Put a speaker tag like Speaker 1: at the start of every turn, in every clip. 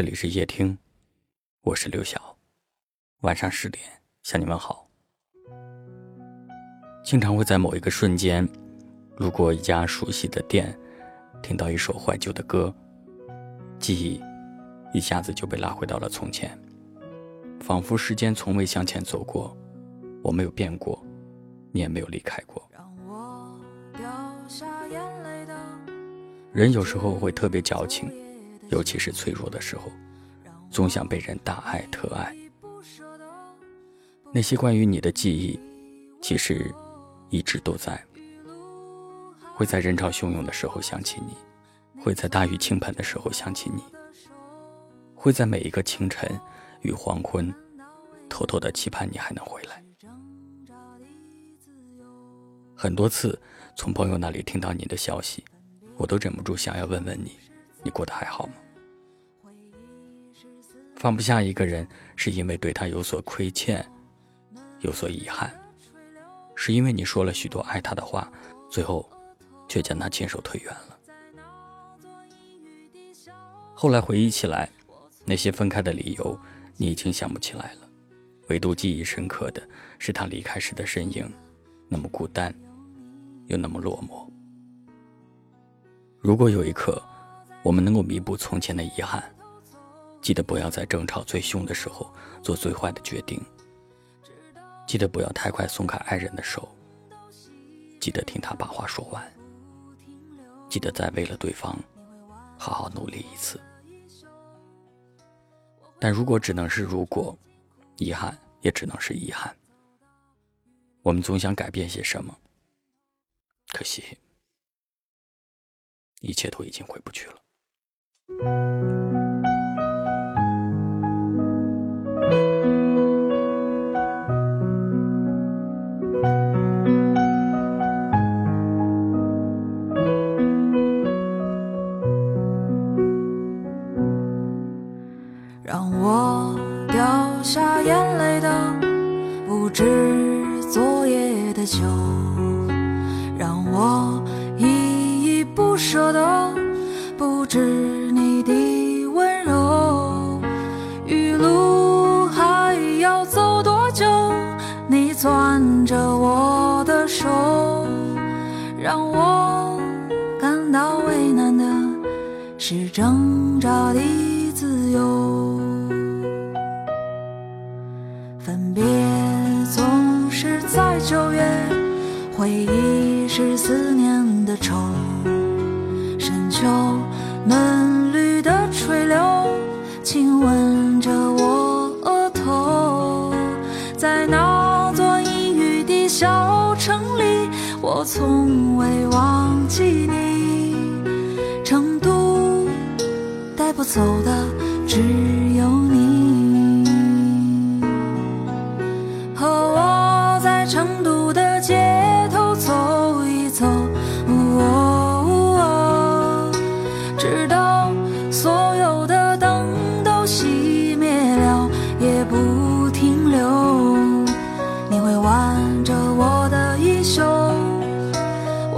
Speaker 1: 这里是夜听，我是刘晓。晚上十点向你们好。经常会在某一个瞬间，路过一家熟悉的店，听到一首怀旧的歌，记忆一下子就被拉回到了从前，仿佛时间从未向前走过，我没有变过，你也没有离开过。人有时候会特别矫情，尤其是脆弱的时候，总想被人大爱特爱。那些关于你的记忆，其实一直都在。会在人潮汹涌的时候想起你，会在大雨倾盆的时候想起你，会在每一个清晨与黄昏，偷偷的期盼你还能回来。很多次从朋友那里听到你的消息。我都忍不住想要问问你，你过得还好吗？放不下一个人，是因为对他有所亏欠，有所遗憾，是因为你说了许多爱他的话，最后却将他亲手推远了。后来回忆起来，那些分开的理由，你已经想不起来了，唯独记忆深刻的是他离开时的身影，那么孤单，又那么落寞。如果有一刻，我们能够弥补从前的遗憾，记得不要在争吵最凶的时候做最坏的决定。记得不要太快松开爱人的手。记得听他把话说完。记得再为了对方好好努力一次。但如果只能是如果，遗憾也只能是遗憾。我们总想改变些什么，可惜。一切都已经回不去了。
Speaker 2: 让我掉下眼泪的，不止昨夜的酒，让我依依。不舍的，不止的温柔。余路还要走多久？你攥着我的手，让我感到为难的是挣扎的自由。分别总是在九月，回忆是思念的愁。深秋嫩我从未忘记你。成都带不走的只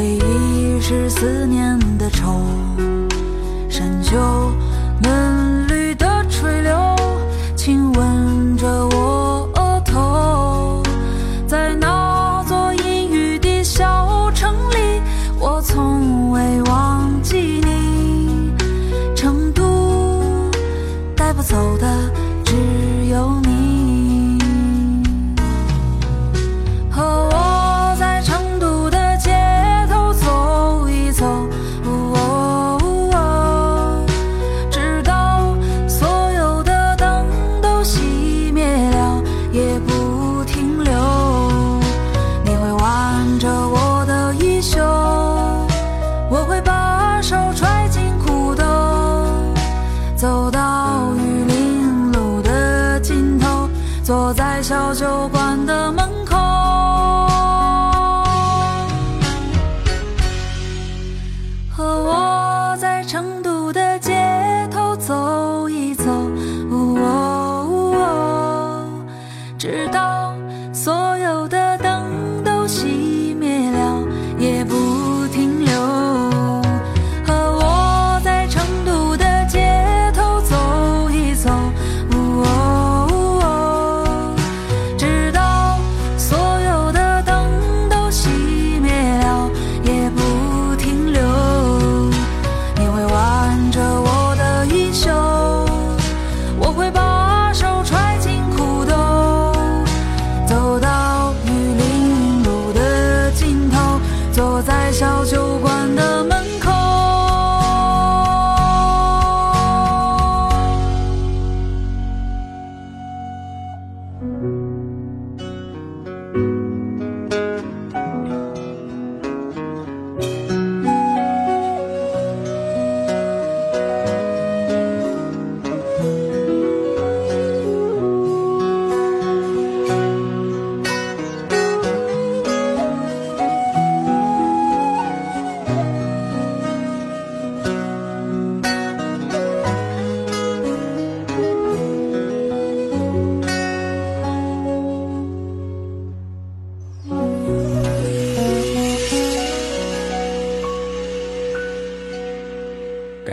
Speaker 2: 回忆是思念的愁，深秋嫩绿的垂柳，亲吻坐在小酒馆的门口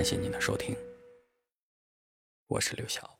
Speaker 1: 谢谢您的收听，我是刘晓。